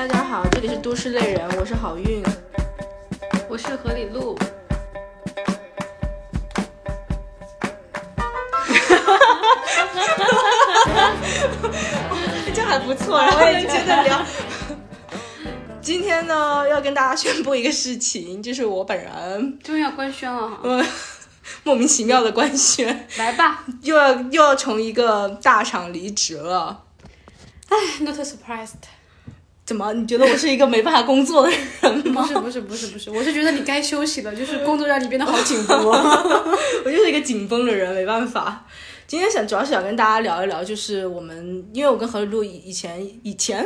大家好，这里是都市丽人，我是好运。我是何里路。这还不错，然后能接着聊。今天呢，要跟大家宣布一个事情，就是我本人终于要官宣了哈，呃 莫名其妙的官宣，来吧又要又要从一个大厂离职了。，Not surprised。怎么？你觉得我是一个没办法工作的人吗？不是不是不是不是，我是觉得你该休息了，就是工作让你变得好紧绷。我就是一个紧绷的人，没办法。今天想主要是想跟大家聊一聊，就是我们，因为我跟何丽露以以前以 前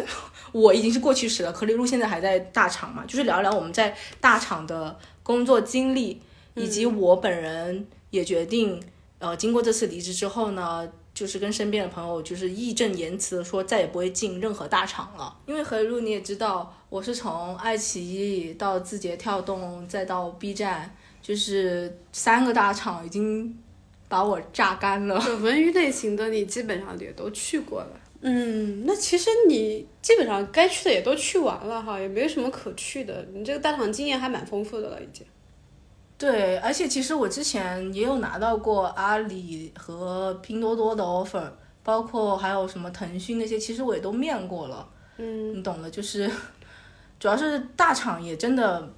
我已经是过去式了，何丽露现在还在大厂嘛，就是聊一聊我们在大厂的工作经历，以及我本人也决定，呃，经过这次离职之后呢，就是跟身边的朋友就是义正言辞的说再也不会进任何大厂了，因为何丽露你也知道，我是从爱奇艺到字节跳动再到 B 站。就是三个大厂已经把我榨干了。就文娱类型的，你基本上也都去过了。嗯，那其实你基本上该去的也都去完了哈，也没什么可去的。你这个大厂经验还蛮丰富的了，已经。对，而且其实我之前也有拿到过阿里和拼多多的 offer，包括还有什么腾讯那些，其实我也都面过了。嗯，你懂的，就是主要是大厂也真的，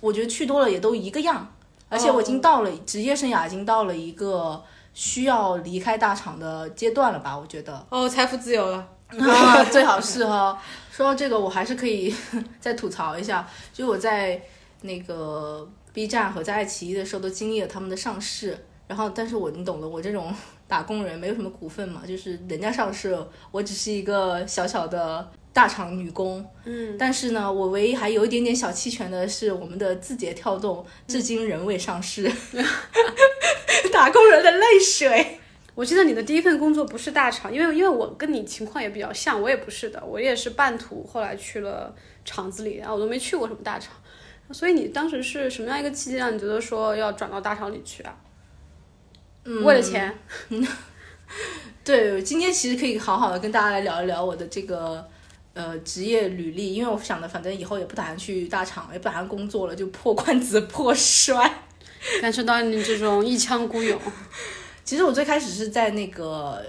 我觉得去多了也都一个样。而且我已经到了、职业生涯，已经到了一个需要离开大厂的阶段了吧？我觉得。哦，财富自由了。啊，最好是哈。说到这个，我还是可以 再吐槽一下，就我在那个 B 站和在爱奇艺的时候都经历了他们的上市，然后但是我你懂的，我这种 打工人没有什么股份嘛，就是人家上市，我只是一个小小的大厂女工。嗯，但是呢，我唯一还有一点点小期权的是，我们的字节跳动至今仍未上市，打工人的泪水。我记得你的第一份工作不是大厂，因为因为我跟你情况也比较像，我也不是的，我也是半途后来去了厂子里，然后我都没去过什么大厂，所以你当时是什么样一个契机让你觉得说要转到大厂里去啊？嗯，为了钱？对，今天其实可以好好的跟大家来聊一聊我的这个呃职业履历，因为我想的反正以后也不打算去大厂，也不打算工作了，就破罐子破摔。感受到你这种一腔孤勇。其实我最开始是在那个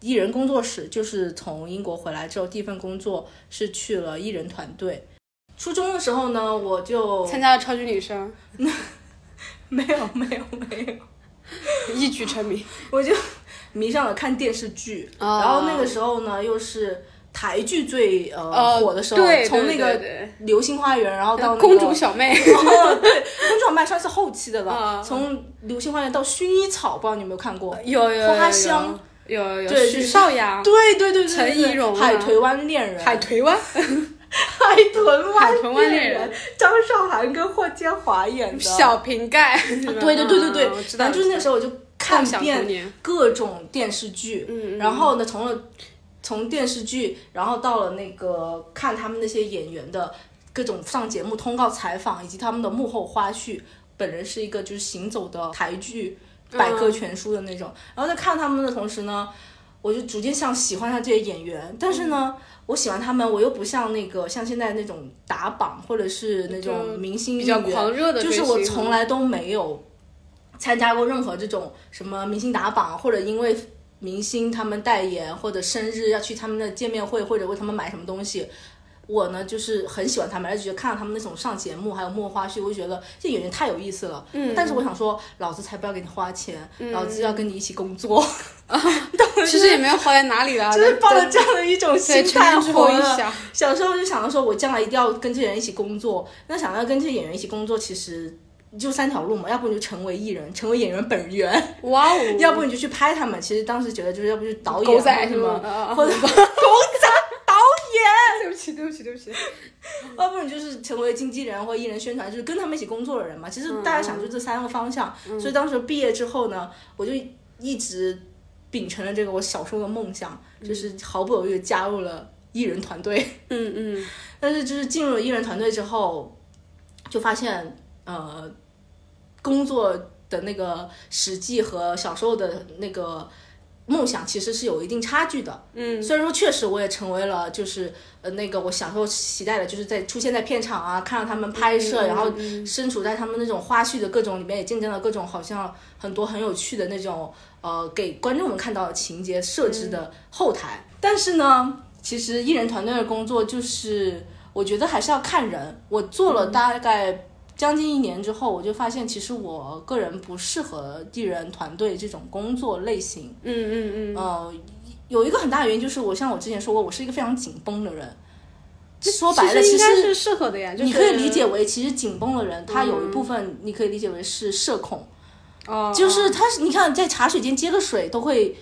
艺人工作室，就是从英国回来之后，第一份工作是去了艺人团队。初中的时候呢，我就参加了超级女声，没有没有没有，一举成名。我就迷上了看电视剧，哦。然后那个时候呢，又是台剧最呃、哦火的时候，对从那个流星花园》，然后到、那个、公主小妹，哦，对，公主小妹算是后期的了。啊从《流星花园》到《薰衣草》，不知道你有没有看过？有有有花香，有有有。对许绍洋，对对对对对，陈怡蓉啊。海豚湾恋人，海豚湾，海豚湾恋人人，张韶涵跟霍建华演的。小瓶盖，对对对对对。反正就是那时候我就看遍各种电视剧，然后呢，从了从电视剧，然后到了那个看他们那些演员的各种上节目通告采访，以及他们的幕后花絮。本人是一个就是行走的台剧百科全书的那种，然后在看他们的同时呢，我就逐渐像喜欢上这些演员，但是呢。我喜欢他们，我又不像那个像现在那种打榜或者是那种明星比较狂热的，就是我从来都没有参加过任何这种什么明星打榜，或者因为明星他们代言或者生日要去他们的见面会，或者为他们买什么东西。我呢，就是很喜欢他们，而且觉得看到他们那种上节目还有幕后花絮，我就觉得这演员太有意思了。嗯，但是我想说，老子才不要给你花钱，老子要跟你一起工作，啊其实也没有花在哪里啦，就是抱着这样的一种心态活的。一想，小时候就想着说，我将来一定要跟这些人一起工作。那想要跟这些演员一起工作，其实就三条路嘛，要不你就成为艺人，成为演员本源，哇哦，要不你就去拍他们。其实当时觉得就是要不就是导演狗仔是吗？，或者起对不起对不起，要不然就是成为经纪人或艺人宣传，就是跟他们一起工作的人嘛。其实大家想就这三个方向。所以当时毕业之后呢，我就一直秉承了这个我小时候的梦想，就是毫不犹豫的加入了艺人团队。嗯嗯，但是就是进入了艺人团队之后，就发现呃，工作的那个实际和小时候的那个梦想其实是有一定差距的。嗯，虽然说确实我也成为了就是呃那个我小时候期待的，就是在出现在片场啊，看到他们拍摄，然后身处在他们那种花絮的各种里面，也见证了各种好像很多很有趣的那种呃给观众们看到的情节设置的后台。但是呢，其实艺人团队的工作就是我觉得还是要看人。我做了大概。将近一年之后，我就发现其实我个人不适合艺人团队这种工作类型。嗯嗯嗯。呃，有一个很大的原因就是，我像我之前说过，我是一个非常紧绷的人。说白了，其实是适合的呀。你可以理解为，其实紧绷的人，他有一部分你可以理解为是社恐。哦。就是他，你看在茶水间接个水都会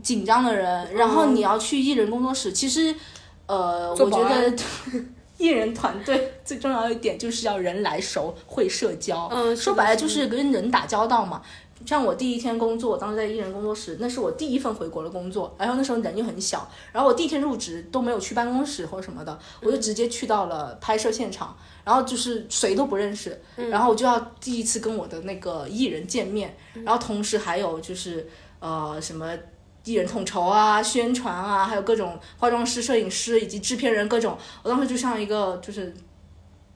紧张的人，然后你要去艺人工作室，其实，呃，我觉得。艺人团队 最重要一点就是要人来熟，会社交。嗯，说白了就是跟人打交道嘛。像我第一天工作，当时在艺人工作室，那是我第一份回国的工作，然后那时候人又很小，然后我第一天入职都没有去办公室或者什么的，我就直接去到了拍摄现场，然后就是谁都不认识，然后我就要第一次跟我的那个艺人见面，然后同时还有就是呃什么。艺人统筹啊，宣传啊，还有各种化妆师、摄影师以及制片人各种，我当时就像一个就是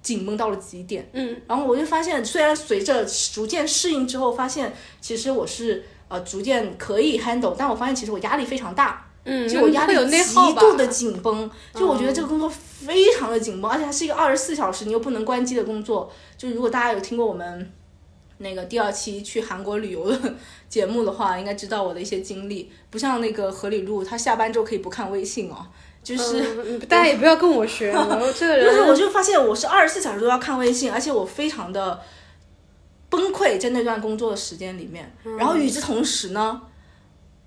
紧绷到了极点。嗯，然后我就发现，虽然随着逐渐适应之后，发现其实我是呃逐渐可以 handle，但我发现其实我压力非常大。嗯，就我压力极度的紧绷，就我觉得这个工作非常的紧绷，而且它是一个二十四小时你又不能关机的工作。就如果大家有听过我们。那个第二期去韩国旅游的节目的话，应该知道我的一些经历，不像那个何里路，他下班之后可以不看微信哦，就是大家也不要跟我学，我这个人，就是我就发现我是二十四小时都要看微信，而且我非常的崩溃在那段工作的时间里面，然后与之同时呢，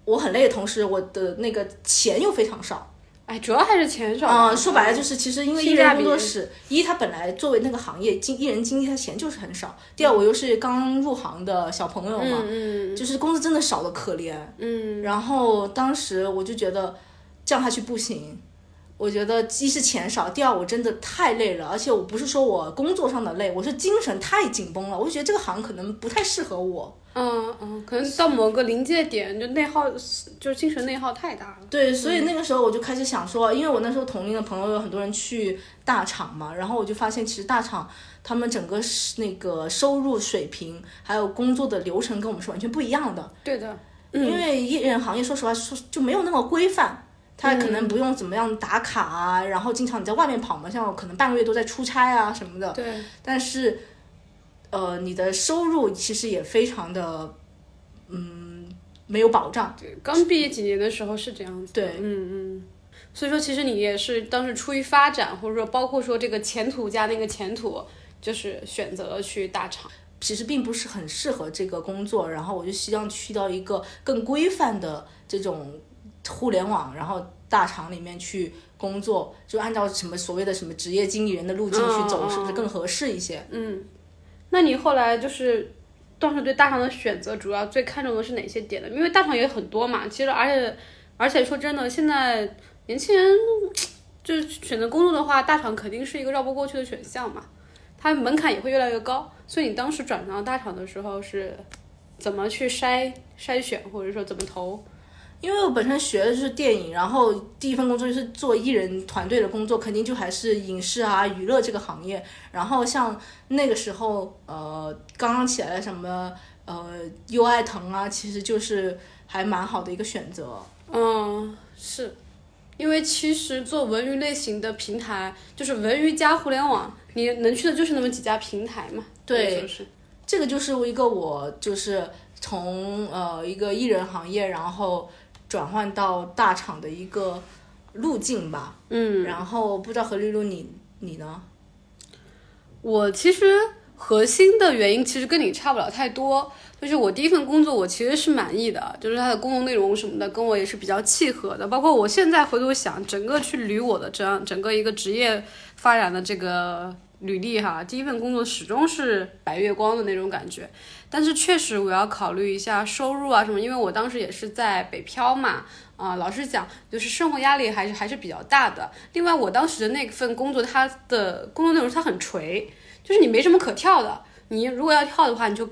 我很累的同时，我的那个钱又非常少。哎，主要还是钱少嗯！说白了就是，其实因为艺人工作室，一他本来作为那个行业经艺人经济，他钱就是很少。第二，我又是刚入行的小朋友嘛，就是工资真的少的可怜。嗯，然后当时我就觉得这样下去不行。我觉得一是钱少，第二我真的太累了，而且我不是说我工作上的累，我是精神太紧绷了。我就觉得这个行可能不太适合我。嗯嗯，可能到某个临界点就内耗，就精神内耗太大了。对，所以那个时候我就开始想说，因为我那时候同龄的朋友有很多人去大厂嘛，然后我就发现其实大厂他们整个那个收入水平还有工作的流程跟我们是完全不一样的。对的，因为艺人行业说实话说就没有那么规范。他可能不用怎么样打卡啊，然后经常你在外面跑嘛，像我可能半个月都在出差啊什么的。对。但是，呃，你的收入其实也非常的，嗯，没有保障。对，刚毕业几年的时候是这样子。对，嗯嗯。所以说，其实你也是当时出于发展，或者说包括说这个前途加那个前途，就是选择了去大厂。其实并不是很适合这个工作，然后我就希望去到一个更规范的这种。互联网，然后大厂里面去工作，就按照什么所谓的什么职业经理人的路径去走，是不是更合适一些？嗯，那你后来就是当时对大厂的选择，主要最看重的是哪些点呢？因为大厂也很多嘛，其实而且而且说真的，现在年轻人就是选择工作的话，大厂肯定是一个绕不过去的选项嘛，它门槛也会越来越高。所以你当时转到大厂的时候是怎么去筛筛选，或者说怎么投？因为我本身学的就是电影，然后第一份工作就是做艺人团队的工作，肯定就还是影视啊、娱乐这个行业。然后像那个时候，呃，刚刚起来的什么呃优爱腾啊，其实就是还蛮好的一个选择。嗯，是，因为其实做文娱类型的平台，就是文娱加互联网，你能去的就是那么几家平台嘛。对，是这个就是一个我就是从呃一个艺人行业，然后。转换到大厂的一个路径吧，嗯，然后不知道何丽露你你呢？我其实核心的原因其实跟你差不了太多，就是我第一份工作我其实是满意的，就是它的工作内容什么的跟我也是比较契合的，包括我现在回头想，整个去捋我的这样整个一个职业发展的这个履历哈，第一份工作始终是白月光的那种感觉。但是确实我要考虑一下收入啊什么，因为我当时也是在北漂嘛，啊，老实讲，就是生活压力还是还是比较大的。另外，我当时的那份工作，它的工作内容它很垂，就是你没什么可跳的。你如果要跳的话，你就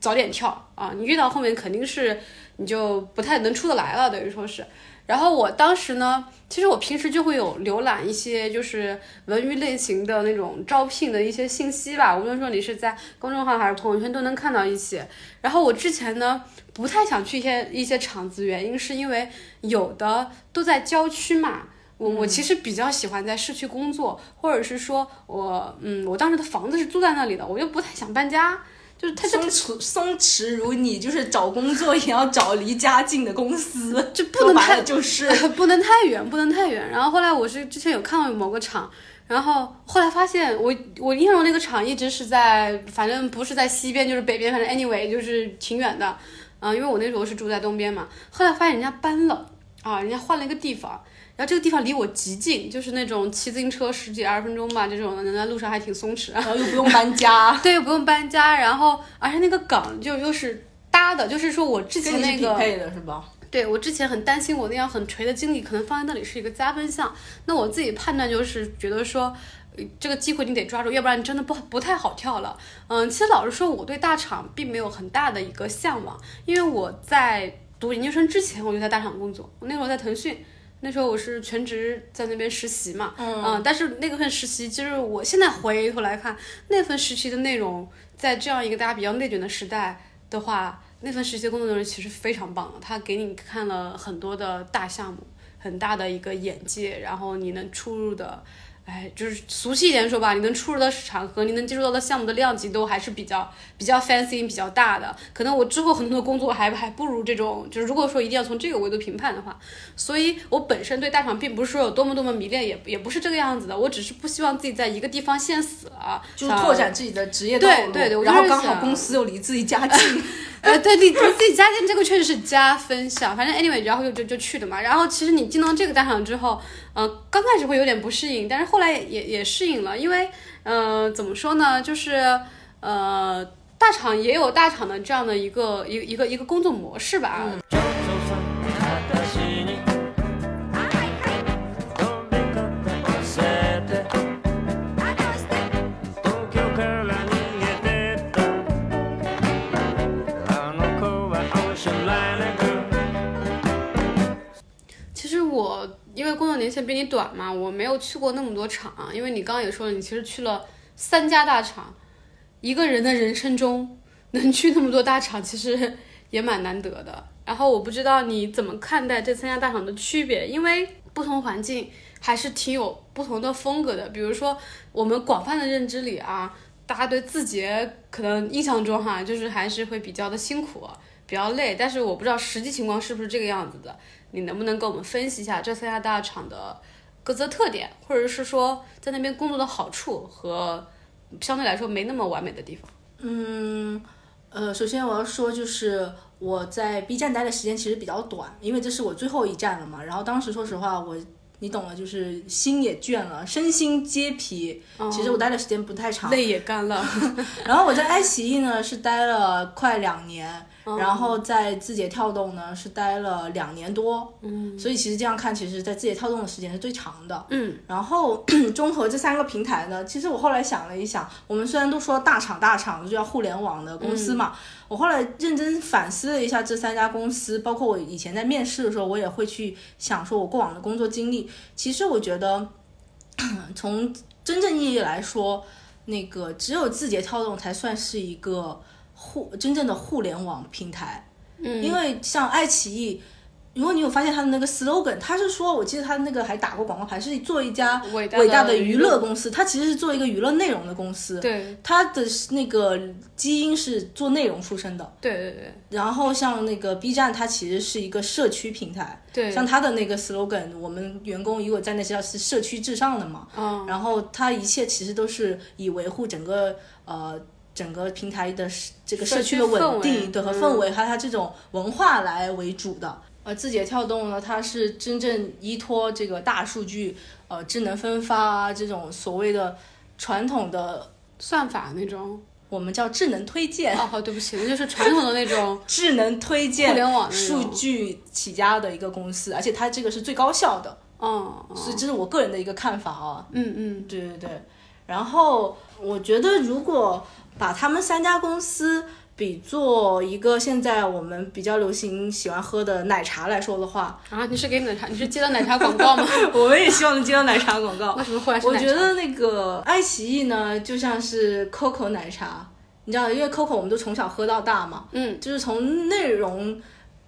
早点跳啊，你越到后面肯定是你就不太能出得来了，等于说是。然后我当时呢，其实我平时就会有浏览一些就是文娱类型的那种招聘的一些信息吧，无论说你是在公众号还是朋友圈都能看到一些。然后我之前呢不太想去一些一些厂子，原因是因为有的都在郊区嘛。我我其实比较喜欢在市区工作，或者是说我嗯，我当时的房子是租在那里的，我又不太想搬家。就是他松弛松弛如你，就是找工作也要找离家近的公司，就不能太就是 不能太远，不能太远。然后后来我是之前有看到某个厂，然后后来发现我我印象那个厂一直是在，反正不是在西边就是北边，反正 anyway 就是挺远的，嗯，因为我那时候是住在东边嘛。后来发现人家搬了啊，人家换了一个地方。然后这个地方离我极近，就是那种骑自行车十几二十分钟吧，这种的，在路上还挺松弛，然后又不用搬家，对，又不用搬家，然后而且那个岗就又是搭的，就是说我之前那个匹配的是吧？对我之前很担心我那样很垂的经历可能放在那里是一个加分项，那我自己判断就是觉得说这个机会你得抓住，要不然你真的不不太好跳了。嗯，其实老实说，我对大厂并没有很大的一个向往，因为我在读研究生之前我就在大厂工作，我那时候在腾讯。那时候我是全职在那边实习嘛，嗯，但是那个份实习，就是我现在回头来看，那份实习的内容，在这样一个大家比较内卷的时代的话，那份实习工作内容其实非常棒的，他给你看了很多的大项目，很大的一个眼界，然后你能出入的。哎，就是俗气一点说吧，你能出入的场合，你能接触到的项目的量级都还是比较比较 fancy、比较大的。可能我之后很多的工作还还不如这种，就是如果说一定要从这个维度评判的话，所以我本身对大厂并不是说有多么多么迷恋，也也不是这个样子的。我只是不希望自己在一个地方陷死了，就是拓展自己的职业道路。对对对，然后刚好公司又离自己家近。呃，对，你你自己家近这个确实是加分项。反正 anyway，然后就就就去的嘛。然后其实你进到这个大厂之后。呃，刚开始会有点不适应，但是后来也也也适应了，因为，呃，怎么说呢，就是，呃，大厂也有大厂的这样的一个一一个一个工作模式吧。其因为工作年限比你短嘛，我没有去过那么多厂。因为你刚刚也说了，你其实去了三家大厂，一个人的人生中能去那么多大厂，其实也蛮难得的。然后我不知道你怎么看待这三家大厂的区别，因为不同环境还是挺有不同的风格的。比如说我们广泛的认知里啊，大家对字节可能印象中哈，就是还是会比较的辛苦，比较累。但是我不知道实际情况是不是这个样子的。你能不能给我们分析一下这三家大厂的各自的特点，或者是说在那边工作的好处和相对来说没那么完美的地方？嗯，呃，首先我要说，就是我在 B 站待的时间其实比较短，因为这是我最后一站了嘛。然后当时说实话，我你懂了，就是心也倦了，身心皆疲。其实我待的时间不太长，泪也干了。然后我在爱奇艺呢是待了快两年。然后在字节跳动呢是待了两年多，嗯，所以其实这样看，其实，在字节跳动的时间是最长的，嗯。然后 综合这三个平台呢，其实我后来想了一想，我们虽然都说大厂大厂就叫互联网的公司嘛，我后来认真反思了一下这三家公司，包括我以前在面试的时候，我也会去想说我过往的工作经历。其实我觉得，从真正意义来说，那个只有字节跳动才算是一个。互真正的互联网平台，嗯，因为像爱奇艺，如果你有发现他的那个 slogan，他是说，我记得他那个还打过广告牌，是做一家伟大的娱乐公司，他其实是做一个娱乐内容的公司，对，他的那个基因是做内容出身的，对对对。然后像那个 B 站，它其实是一个社区平台，对，像他的那个 slogan，我们员工如果在那些要是社区至上的嘛，嗯，然后它一切其实都是以维护整个呃。整个平台的这个社区的稳定对和氛围，还有它这种文化来为主的。呃，字节跳动呢，它是真正依托这个大数据，呃，智能分发啊，这种所谓的传统的算法那种，我们叫智能推荐。哦，好，对不起，那就是传统的那种 智能推荐互联网数据起家的一个公司，而且它这个是最高效的。嗯，所以这是我个人的一个看法啊。嗯嗯，对对对。然后我觉得如果。把他们三家公司比作一个现在我们比较流行喜欢喝的奶茶来说的话，啊，你是给奶茶，你是接到奶茶广告吗？我们也希望能接到奶茶广告。为什么忽然是我？觉得那个爱奇艺呢，就像是 COCO 奶茶，你知道，因为 COCO 我们都从小喝到大嘛，嗯，就是从内容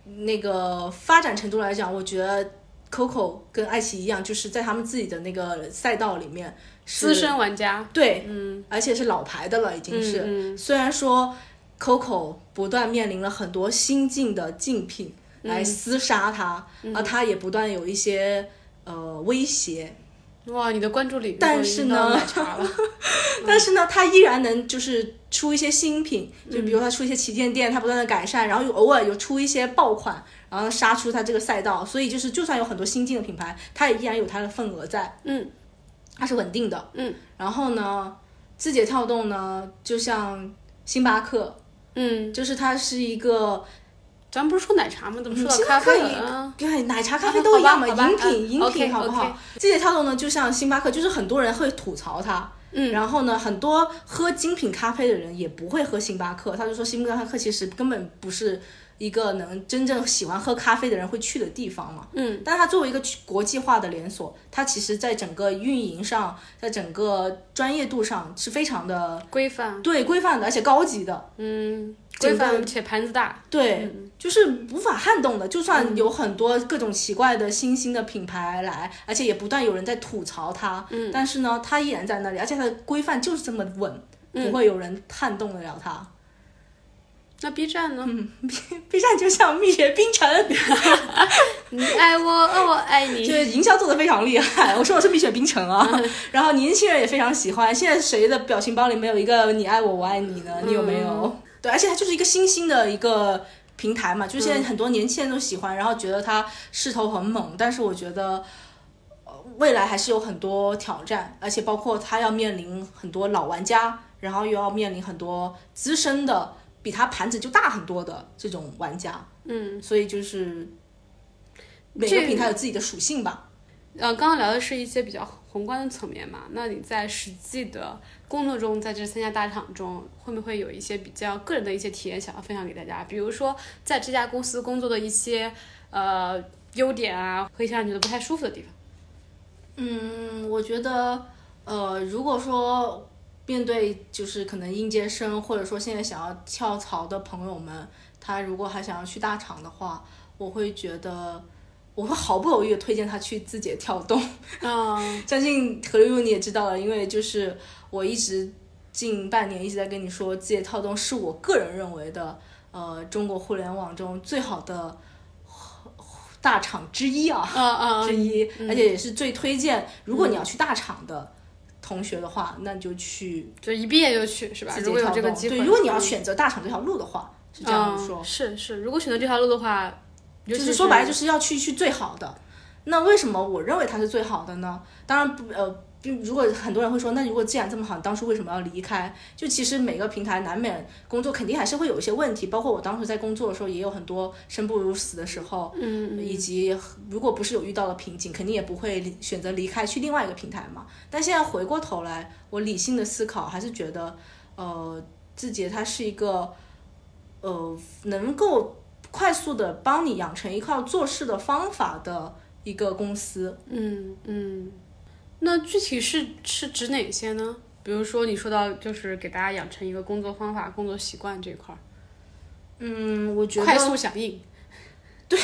那个发展程度来讲，我觉得 COCO 跟爱奇艺一样，就是在他们自己的那个赛道里面资深玩家，对，嗯，而且是老牌的了，已经是。嗯虽然说 COCO 不断面临了很多新进的竞品来厮杀它，嗯。而它也不断有一些呃威胁，嗯哇，你的关注领域但是呢 但是呢，它依然能就是出一些新品，就嗯比如它出一些旗舰店，它不断的改善，然后又偶尔有出一些爆款，然后杀出它这个赛道，所以就是就算有很多新进的品牌，它也依然有它的份额在，嗯，它是稳定的，嗯，然后呢，字节跳动呢，就像星巴克，嗯，就是它是一个咱不是说奶茶吗？怎么说咖啡？对，奶茶、咖啊啡都一样嘛，饮品、啊饮品好不好？字节跳动呢，就像星巴克，就是很多人会吐槽它，嗯，然后呢，很多喝精品咖啡的人也不会喝星巴克，他就说星巴克其实根本不是一个能真正喜欢喝咖啡的人会去的地方嘛。嗯，但它作为一个国际化的连锁，它其实在整个运营上，在整个专业度上是非常的规范，对规范的，而且高级的。嗯，规范且盘子大，对，就是无法撼动的。就算有很多各种奇怪的新兴的品牌来，而且也不断有人在吐槽它，嗯，但是呢，它依然在那里，而且它的规范就是这么稳，不会有人撼动得了它。那 B 站呢？B 站就像蜜雪冰城，你爱我，呃我爱就你，是营销做的非常厉害。我说我是蜜雪冰城啊，然后年轻人也非常喜欢。现在谁的表情包里没有一个“你爱我，我爱你”呢？你有没有？对，而且它就是一个新兴的一个平台嘛，就是现在很多年轻人都喜欢，然后觉得它势头很猛，但是我觉得。呃未来还是有很多挑战，而且包括它要面临很多老玩家，然后又要面临很多资深的，比他盘子就大很多的这种玩家。嗯，所以就是每个平台有自己的属性吧。呃，刚刚聊的是一些比较宏观的层面嘛，那你在实际的工作中，在这三家大厂中，会不会有一些比较个人的一些体验想要分享给大家？比如说在这家公司工作的一些呃优点啊，和一些让你觉得不太舒服的地方。嗯，我觉得，呃，如果说面对就是可能应届生，或者说现在想要跳槽的朋友们，他如果还想要去大厂的话，我会觉得。我会毫不犹豫的推荐他去字节跳动，嗯相信何六六你也知道了，因为就是我一直近半年一直在跟你说，字节跳动是我个人认为的，呃，中国互联网中最好的大厂之一啊。啊啊之一，而且也是最推荐。如果你要去大厂的同学的话，那就去就一毕业就去是吧？如果有。这个机会，对，如果你要嗯选择大厂这条路的话，是这样说。嗯是是，如果选择这条路的话，就是说白了，就是要去去最好的。那为什么我认为它是最好的呢？当然不呃，并如果很多人会说，那如果既然这么好，你当初为什么要离开？就其实每个平台难免工作肯定还是会有一些问题，包括我当时在工作的时候也有很多生不如死的时候，嗯，以及如果不是有遇到了瓶颈，肯定也不会离选择离开去另外一个平台嘛。但现在回过头来，我理性的思考，还是觉得，呃，字节它是一个，呃，能够快速的帮你养成一套做事的方法的一个公司。嗯嗯，那具体是是指哪些呢？比如说你说到就是给大家养成一个工作方法、工作习惯这一块儿，嗯，我觉得快速响应。对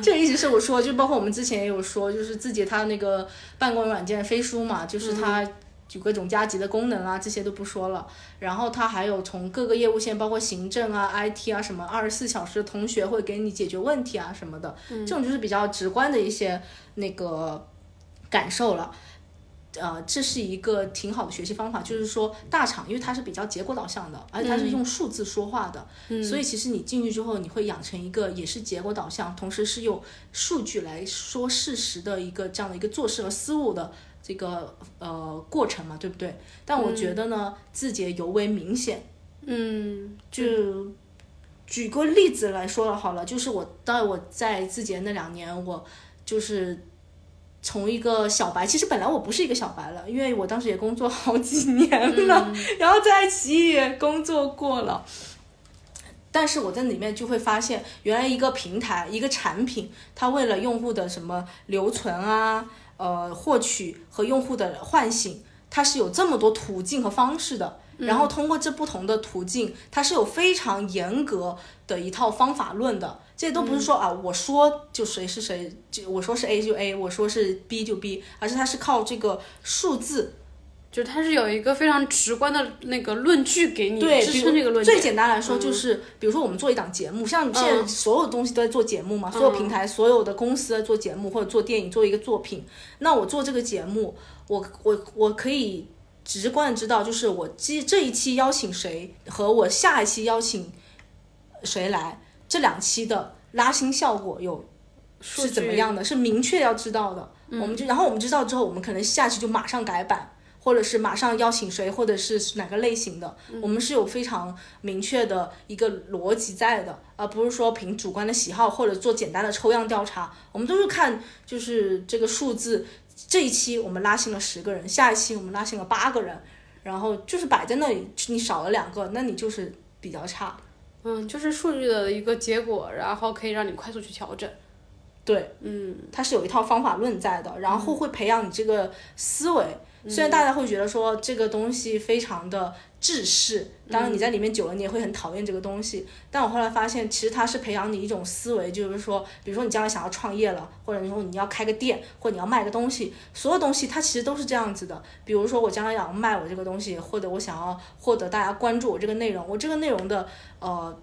这个一直是我说，就包括我们之前也有说，就是字节它那个办公软件飞书嘛，就是它有各种加急的功能啊，这些都不说了。然后它还有从各个业务线，包括行政啊、IT 啊什么，二十四小时同学会给你解决问题啊什么的，这种就是比较直观的一些那个感受了。呃，这是一个挺好的学习方法，就是说大厂，因为它是比较结果导向的，而且它是用数字说话的，所以其实你进去之后，你会养成一个也是结果导向，同时是用数据来说事实的一个这样的一个做事和思路的这个呃过程嘛，对不对？但我觉得呢，字节尤为明显。嗯就举个例子来说了好了，就是我当我在字节那两年，我就是从一个小白，其实本来我不是一个小白了，因为我当时也工作好几年了，然后在爱奇艺也工作过了。但是我在里面就会发现，原来一个平台、一个产品，它为了用户的什么留存啊、呃获取和用户的唤醒，它是有这么多途径和方式的。然后通过这不同的途径，它是有非常严格的一套方法论的。这都不是说啊，我说就谁是谁，就我说是 A 就 A，我说是 B 就 B，而是它是靠这个数字。就是它是有一个非常直观的那个论据给你对，支撑这个论据。最简单来说就是，比如说我们做一档节目，像现在所有东西都在做节目嘛，所有平台、所有的公司在做节目或者做电影、做一个作品。那我做这个节目，我我我可以直观的知道，就是我这这一期邀请谁和我下一期邀请谁来，这两期的拉新效果有是怎么样的，是明确要知道的。我们就然后我们知道之后，我们可能下期就马上改版。或者是马上邀请谁，或者是哪个类型的，我们是有非常明确的一个逻辑在的，而不是说凭主观的喜好或者做简单的抽样调查。我们都是看就是这个数字，这一期我们拉新了十个人，下一期我们拉新了八个人，然后就是摆在那里，你少了两个，那你就是比较差。嗯，就是数据的一个结果，然后可以让你快速去调整。对，嗯，它是有一套方法论在的，然后会培养你这个思维。虽然大家会觉得说这个东西非常的制式，当然你在里面久了，你也会很讨厌这个东西。但我后来发现，其实它是培养你一种思维，就是说，比如说你将来想要创业了，或者你说你要开个店，或者你要卖个东西，所有东西它其实都是这样子的。比如说我将来要卖我这个东西，或者我想要获得大家关注我这个内容，我这个内容的呃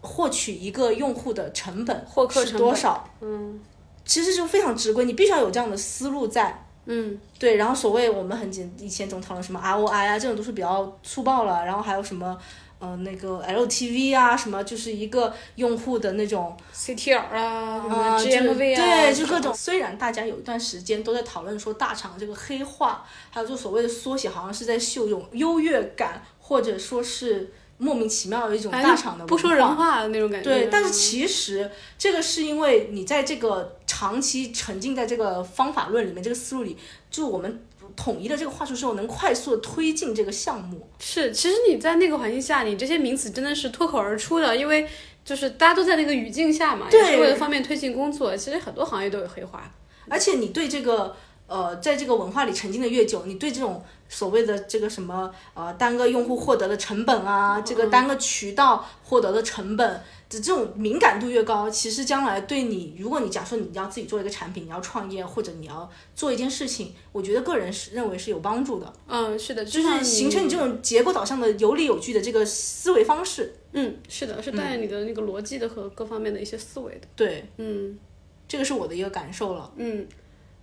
获取一个用户的成本是获客是多少？嗯其实就非常直观，你必须要有这样的思路在。嗯，对，然后所谓我们很简以前总讨论什么 ROI 啊，这种都是比较粗暴了，然后还有什么。呃，那个 LTV 啊，什么就是一个用户的那种 CTR 啊，GMV 啊，对，就各种。虽然大家有一段时间都在讨论说大厂这个黑化，还有就所谓的缩写，好像是在秀一种优越感，或者说是莫名其妙的一种大厂的正不说人话的那种感觉。对，但是嗯其实这个是因为你在这个长期沉浸在这个方法论里面，这个思路里，就我们统一了这个话术之后，能快速的推进这个项目。是，其实你在那个环境下，你这些名词真的是脱口而出的，因为就是大家都在那个语境下嘛，也对是为了方便推进工作。其实很多行业都有黑话。而且你对这个呃，在这个文化里沉浸的越久，你对这种所谓的这个什么呃单个用户获得的成本啊，这个单个渠道获得的成本的这种敏感度越高，其实将来对你，如果你假设你要自己做一个产品，你要创业或者你要做一件事情，我觉得个人是认为是有帮助的，嗯，是的，就是形成你这种结构导向的有理有据的这个思维方式。嗯，是的，是带着你的那个逻辑的和各方面的一些思维的。对，嗯这个是我的一个感受了。嗯，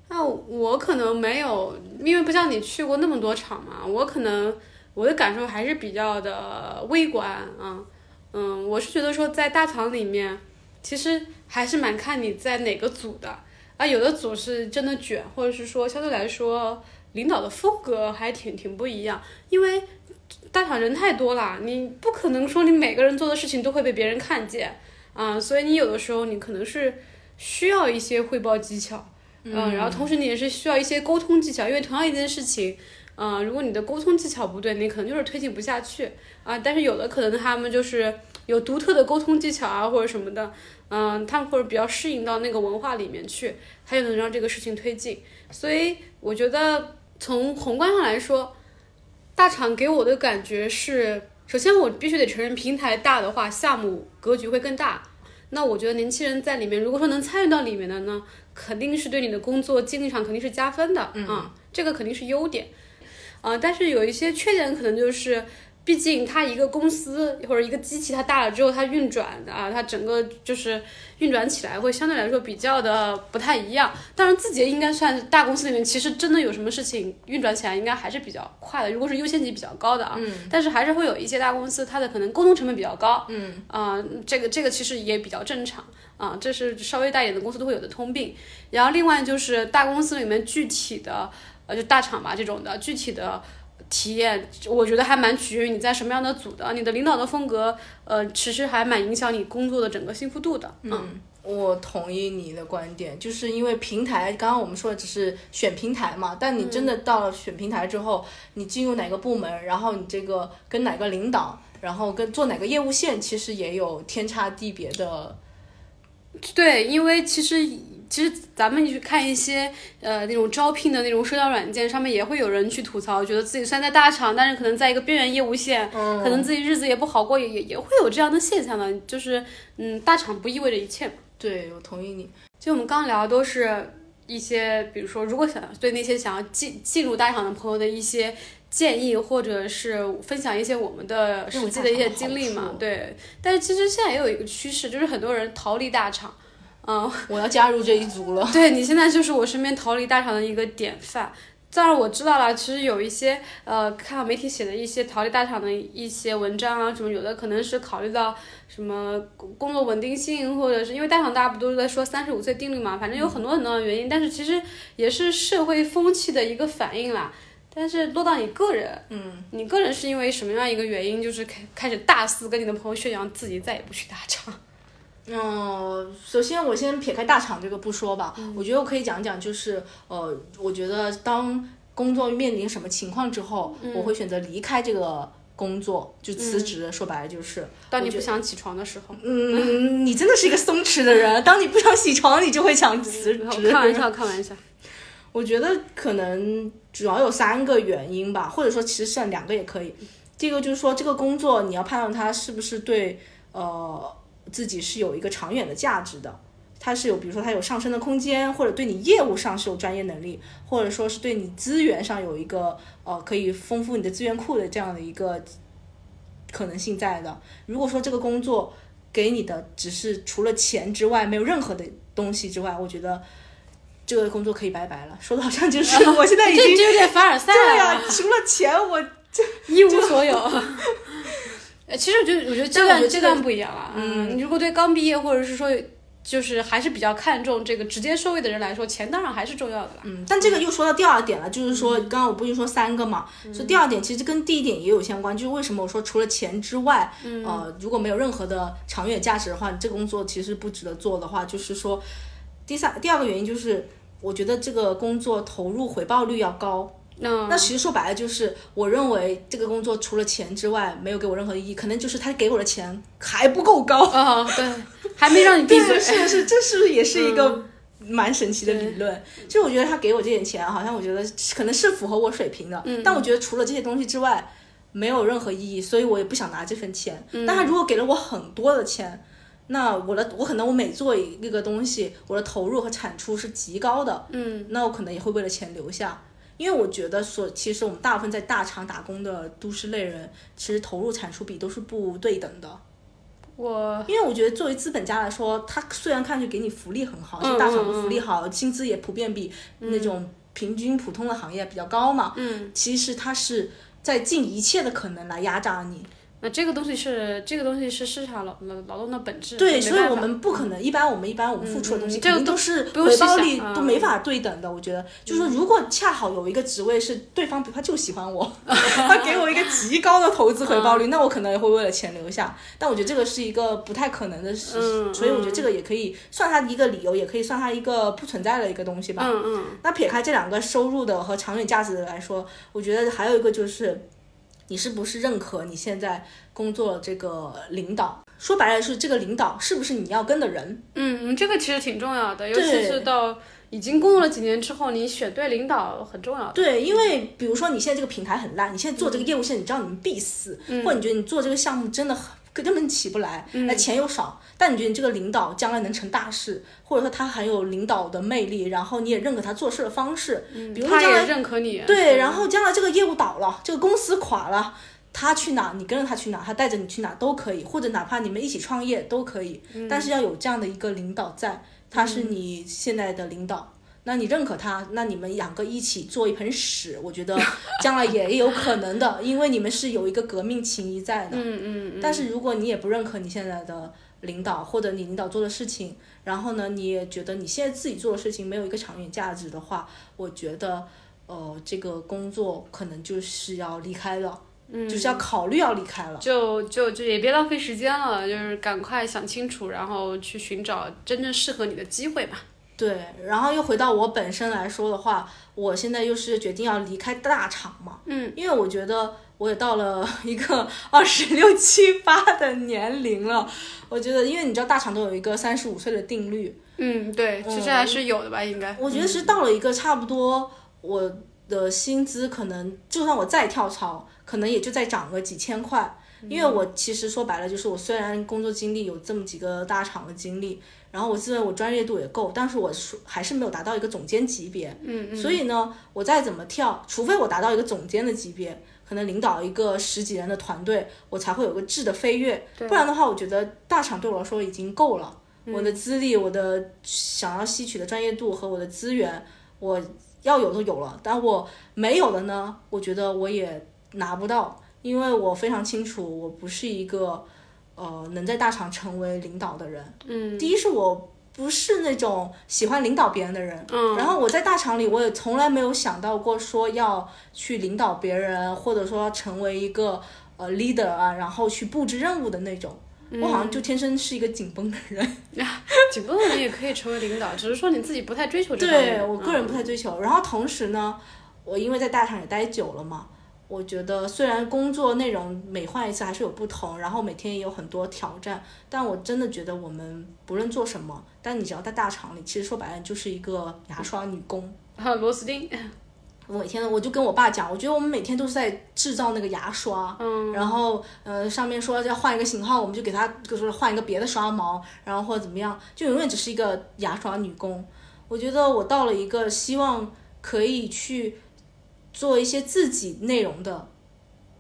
那我可能没有，因为不像你去过那么多场嘛，我可能我的感受还是比较的微观啊。嗯，我是觉得说在大厂里面，其实还是蛮看你在哪个组的。啊，有的组是真的卷，或者是说相对来说领导的风格还挺挺不一样，因为大厂人太多了，你不可能说你每个人做的事情都会被别人看见。啊，所以你有的时候你可能是需要一些汇报技巧。嗯，然后同时你也是需要一些沟通技巧，因为同样一件事情，嗯、如果你的沟通技巧不对，你可能就是推进不下去啊。但是有的可能他们就是有独特的沟通技巧啊，或者什么的，嗯、他们或者比较适应到那个文化里面去，他就能让这个事情推进。所以我觉得从宏观上来说，大厂给我的感觉是，首先我必须得承认，平台大的话，项目格局会更大。那我觉得年轻人在里面，如果说能参与到里面的呢，肯定是对你的工作经历上肯定是加分的，嗯、啊，这个肯定是优点，啊、但是有一些缺点，可能就是，毕竟它一个公司或者一个机器它大了之后，它运转啊，它整个就是运转起来会相对来说比较的不太一样。当然，字节应该算是大公司里面，其实真的有什么事情运转起来，应该还是比较快的。如果是优先级比较高的啊，嗯，但是还是会有一些大公司，它的可能沟通成本比较高，嗯，啊、这个这个其实也比较正常。啊，这是稍微大一点的公司都会有的通病。然后另外就是大公司里面具体的，呃，就大厂吧这种的具体的体验，我觉得还蛮取决于你在什么样的组的，你的领导的风格，呃，其实还蛮影响你工作的整个幸福度的。嗯，我同意你的观点，就是因为平台，刚刚我们说的只是选平台嘛，但你真的到了选平台之后，你进入哪个部门，然后你这个跟哪个领导，然后跟做哪个业务线，其实也有天差地别的。对，因为其实其实咱们去看一些呃那种招聘的那种社交软件上面，也会有人去吐槽，觉得自己虽然在大厂，但是可能在一个边缘业务线，可能自己日子也不好过，也也也会有这样的现象的。就是嗯，大厂不意味着一切嘛。对，我同意你。就我们刚刚聊的都是一些，比如说，如果想对那些想要进进入大厂的朋友的一些建议，或者是分享一些我们的实际的一些经历嘛。对，但是其实现在也有一个趋势，就是很多人逃离大厂。嗯，我要加入这一组了。对你现在就是我身边逃离大厂的一个典范。当然我知道了，其实有一些呃，看到媒体写的一些逃离大厂的一些文章啊，什么有的可能是考虑到什么工作稳定性，或者是因为大厂大家不都是在说三十五岁定律嘛，反正有很多很多的原因，但是其实也是社会风气的一个反应啦。但是落到你个人，嗯，你个人是因为什么样一个原因，就是开开始大肆跟你的朋友宣扬自己再也不去大厂？嗯，首先我先撇开大厂这个不说吧，我觉得我可以讲讲，就是呃，我觉得当工作面临什么情况之后，我会选择离开这个工作，就辞职。说白了就是，当你不想起床的时候，嗯，你真的是一个松弛的人。当你不想起床，你就会想辞职。开玩笑，开玩笑。我觉得可能主要有三个原因吧，或者说其实剩两个也可以。第一个就是说，这个工作你要判断它是不是对呃。自己是有一个长远的价值的，它是有，比如说它有上升的空间，或者对你业务上是有专业能力，或者说是对你资源上有一个呃可以丰富你的资源库的这样的一个可能性在的。如果说这个工作给你的只是除了钱之外没有任何的东西之外，我觉得这个工作可以拜拜了。说的好像就是 我现在已经有点凡尔赛了。对呀，除了钱我就 一无所有。呃，其实我觉得，我觉得阶段阶段不一样了。嗯，你如果对刚毕业或者是说就是还是比较看重这个直接收益的人来说，钱当然还是重要的啦。嗯，但这个又说到第二点了，就是说刚刚我不是说三个嘛，所以第二点其实跟第一点也有相关，就是为什么我说除了钱之外，呃，如果没有任何的长远价值的话，这个工作其实不值得做的话，就是说第三第二个原因就是我觉得这个工作投入回报率要高。那其实说白了就是，我认为这个工作除了钱之外，没有给我任何意义。可能就是他给我的钱还不够高啊，对，还没让你闭嘴。是是，这是不是也是一个蛮神奇的理论？就我觉得他给我这点钱，好像我觉得可能是符合我水平的。嗯。但我觉得除了这些东西之外，没有任何意义，所以我也不想拿这份钱。嗯。但他如果给了我很多的钱，那我的我可能我每做一个东西，我的投入和产出是极高的。嗯。那我可能也会为了钱留下。因为我觉得所，其实我们大部分在大厂打工的都市类人，其实投入产出比都是不对等的。我因为我觉得作为资本家来说，他虽然看上去给你福利很好，就大厂的福利好，薪资也普遍比那种平均普通的行业比较高嘛。嗯，其实他是在尽一切的可能来压榨你。那这个东西是这个东西是市场劳劳劳动的本质。对，所以我们不可能，一般我们一般我们付出的东西肯定都是回报率都没法对等的。我觉得，就是说，如果恰好有一个职位是对方，他就喜欢我，他给我一个极高的投资回报率，那我可能也会为了钱留下。但我觉得这个是一个不太可能的事，所以我觉得这个也可以算他一个理由，也可以算他一个不存在的一个东西吧。嗯嗯。那撇开这两个收入的和长远价值的来说，我觉得还有一个就是。你是不是认可你现在工作这个领导？说白了是这个领导是不是你要跟的人？嗯，这个其实挺重要的，尤其是到已经工作了几年之后，你选对领导很重要。对，因为比如说你现在这个平台很烂，你现在做这个业务线，你知道你们必死，或者你觉得你做这个项目真的很。根本起不来，那钱又少，但你觉得你这个领导将来能成大事，或者说他很有领导的魅力，然后你也认可他做事的方式，比如说将来认可你，对，然后将来这个业务倒了，这个公司垮了，他去哪，你跟着他去哪，他带着你去哪都可以，或者哪怕你们一起创业都可以，但是要有这样的一个领导在，他是你现在的领导。那你认可他，那你们两个一起做一盆屎，我觉得 将来也有可能的，因为你们是有一个革命情谊在的。嗯嗯。但是如果你也不认可你现在的领导或者你领导做的事情，然后呢，你也觉得你现在自己做的事情没有一个长远价值的话，我觉得，呃，这个工作可能就是要离开了，嗯，就是要考虑要离开了。就就就也别浪费时间了，就是赶快想清楚，然后去寻找真正适合你的机会吧。对，然后又回到我本身来说的话，我现在又是决定要离开大厂嘛，嗯，因为我觉得我也到了 一个 二十六七八的年龄了，我觉得，因为你知道大厂都有一个三十五岁的定律，嗯，对，其实还是有的吧，应该。我觉得是到了一个差不多，我的薪资可能就算我再跳槽，可能也就再涨个几千块。因为我其实说白了，就是我虽然工作经历有这么几个大厂的经历，然后我自认我专业度也够，但是我说还是没有达到一个总监级别。嗯嗯。所以呢，我再怎么跳，除非我达到一个总监的级别，可能领导一个十几人的团队，我才会有个质的飞跃。不然的话，我觉得大厂对我来说已经够了。我的资历、我的想要吸取的专业度和我的资源，我要有都有了，但我没有的呢，我觉得我也拿不到。因为我非常清楚，我不是一个，呃，能在大厂成为领导的人。嗯，第一是我不是那种喜欢领导别人的人。嗯，然后我在大厂里，我也从来没有想到过说要去领导别人，或者说成为一个呃 leader 啊，然后去布置任务的那种。我好像就天生是一个紧绷的人。紧绷的人也可以成为领导，只是说你自己不太追求这个对我个人不太追求。然后同时呢，我因为在大厂也待久了嘛。我觉得虽然工作内容每换一次还是有不同，然后每天也有很多挑战，但我真的觉得我们不论做什么，但你只要在大厂里，其实说白了就是一个牙刷女工，螺丝钉。我每天我就跟我爸讲，我觉得我们每天都是在制造那个牙刷，嗯，然后呃上面说要换一个型号，我们就给他就是换一个别的刷毛，然后或者怎么样，就永远只是一个牙刷女工。我觉得我到了一个希望可以去。做一些自己内容的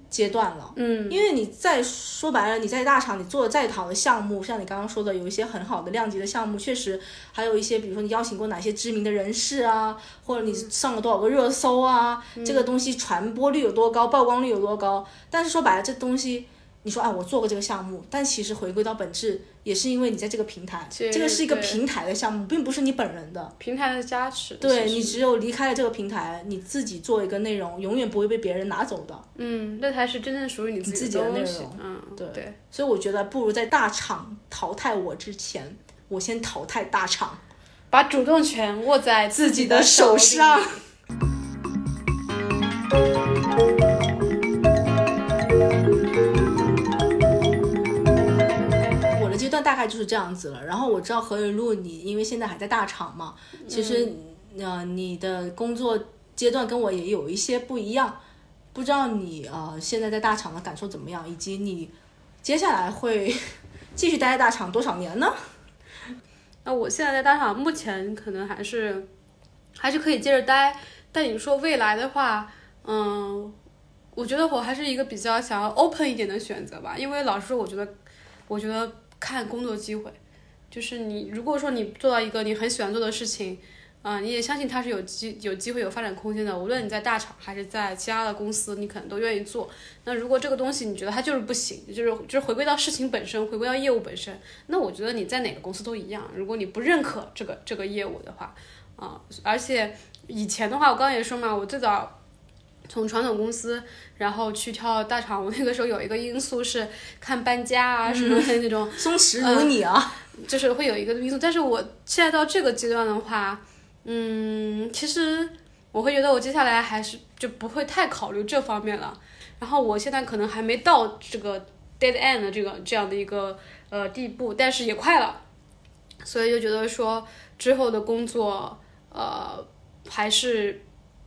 阶段了，嗯，因为你再说白了，你在大厂你做的再好的项目，像你刚刚说的，有一些很好的量级的项目，确实还有一些，比如说你邀请过哪些知名的人士啊，或者你上了多少个热搜啊，这个东西传播率有多高，曝光率有多高，但是说白了，这东西。你说，啊，我做过这个项目，但其实回归到本质，也是因为你在这个平台，这个是一个平台的项目，并不是你本人的平台的加持。对你只有离开了这个平台，你自己做一个内容，永远不会被别人拿走的。嗯，那才是真正属于你自己的内容。嗯，对。所以我觉得，不如在大厂淘汰我之前，我先淘汰大厂，把主动权握在自己的手上。大概就是这样子了。然后我知道何雨露，你因为现在还在大厂嘛，其实呃你的工作阶段跟我也有一些不一样。不知道你呃现在在大厂的感受怎么样，以及你接下来会 继续待在大厂多少年呢？那我现在在大厂，目前可能还是还是可以接着待。但你说未来的话，嗯，我觉得我还是一个比较想要 open 一点的选择吧。因为老实说，我觉得，我觉得。看工作机会，就是你如果说你做到一个你很喜欢做的事情，啊，你也相信它是有机有机会有发展空间的。无论你在大厂还是在其他的公司，你可能都愿意做。那如果这个东西你觉得它就是不行，就是就是回归到事情本身，回归到业务本身，那我觉得你在哪个公司都一样。如果你不认可这个这个业务的话，啊，而且以前的话，我刚刚也说嘛，我最早。从传统公司，然后去跳大厂，我 那个时候有一个因素是看搬家啊什么的那种。松弛如你啊，就是会有一个因素。但是我现在到这个阶段的话，嗯，其实我会觉得我接下来还是就不会太考虑这方面了。然后我现在可能还没到这个 dead end 的这个这样的一个呃地步，但是也快了，所以就觉得说之后的工作呃还是。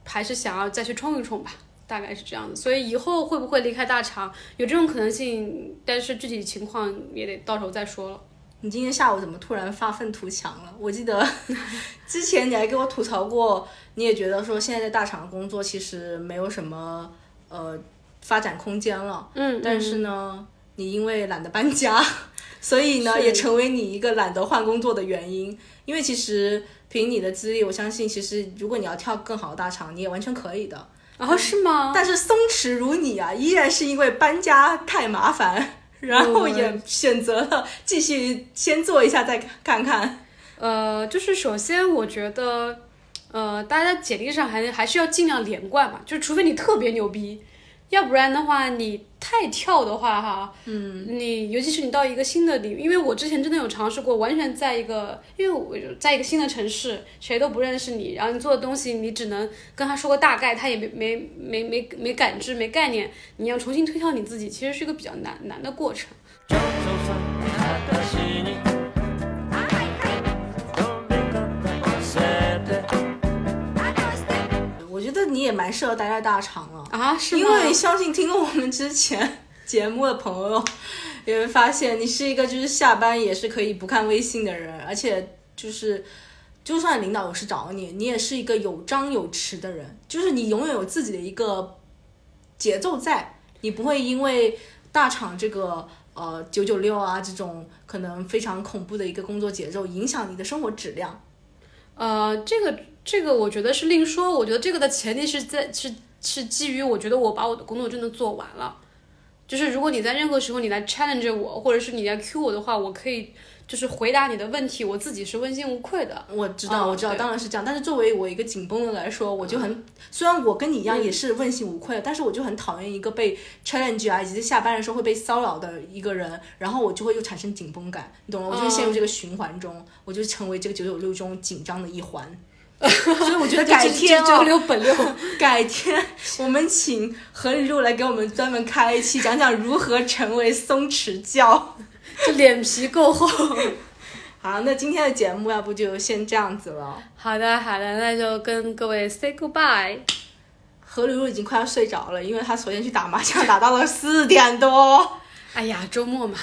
还是想要再去冲一冲吧，大概是这样的。所以以后会不会离开大厂，有这种可能性，但是具体情况也得到时候再说了。你今天下午怎么突然发愤图强了？我记得 之前你还给我吐槽过，你也觉得说现在在大厂工作其实没有什么呃发展空间了。嗯。但是呢，你因为懒得搬家，所以呢也成为你一个懒得换工作的原因。因为其实。凭你的资历，我相信其实如果你要跳更好的大厂，你也完全可以的。然后是吗？但是松弛如你啊，依然是因为搬家太麻烦，然后也选择了继续先做一下再看看。呃，就是首先我觉得，呃，大家简历上还还是要尽量连贯嘛，就除非你特别牛逼，要不然的话你太跳的话哈，嗯，你尤其是你到一个新的领域，因为我之前真的有尝试过，完全在一个，因为我在一个新的城市，谁都不认识你，然后你做的东西你只能跟他说个大概，他也没没没没没感知没概念，你要重新推敲你自己，其实是一个比较难难的过程。我你也蛮适合待在大厂了啊，是因为相信听过我们之前节目的朋友也会发现，你是一个就是下班也是可以不看微信的人，而且就是就算领导有事找你，你也是一个有张有弛的人，就是你永远有自己的一个节奏在，你不会因为大厂这个呃九九六啊这种可能非常恐怖的一个工作节奏影响你的生活质量。呃，这个这个我觉得是另说。我觉得这个的前提是在是是基于我觉得我把我的工作真的做完了。就是如果你在任何时候你来 challenge 我，或者是你来 Q 我的话，我可以就是回答你的问题，我自己是问心无愧的。我知道，哦我知道，当然是这样。但是作为我一个紧绷的来说，我就很，虽然我跟你一样也是问心无愧的，但是我就很讨厌一个被 challenge 啊，以及下班的时候会被骚扰的一个人，然后我就会又产生紧绷感，你懂吗？我就会陷入这个循环中，我就成为这个九九六中紧张的一环。所以我觉得改天九啊，六本六，改天我们请何里路来给我们专门开一期，讲讲如何成为松弛教。就脸皮够厚。好，那今天的节目要不就先这样子了。好的好的，那就跟各位 say goodbye。何里路已经快要睡着了，因为他昨天去打麻将，打到了四点多。哎呀，周末嘛。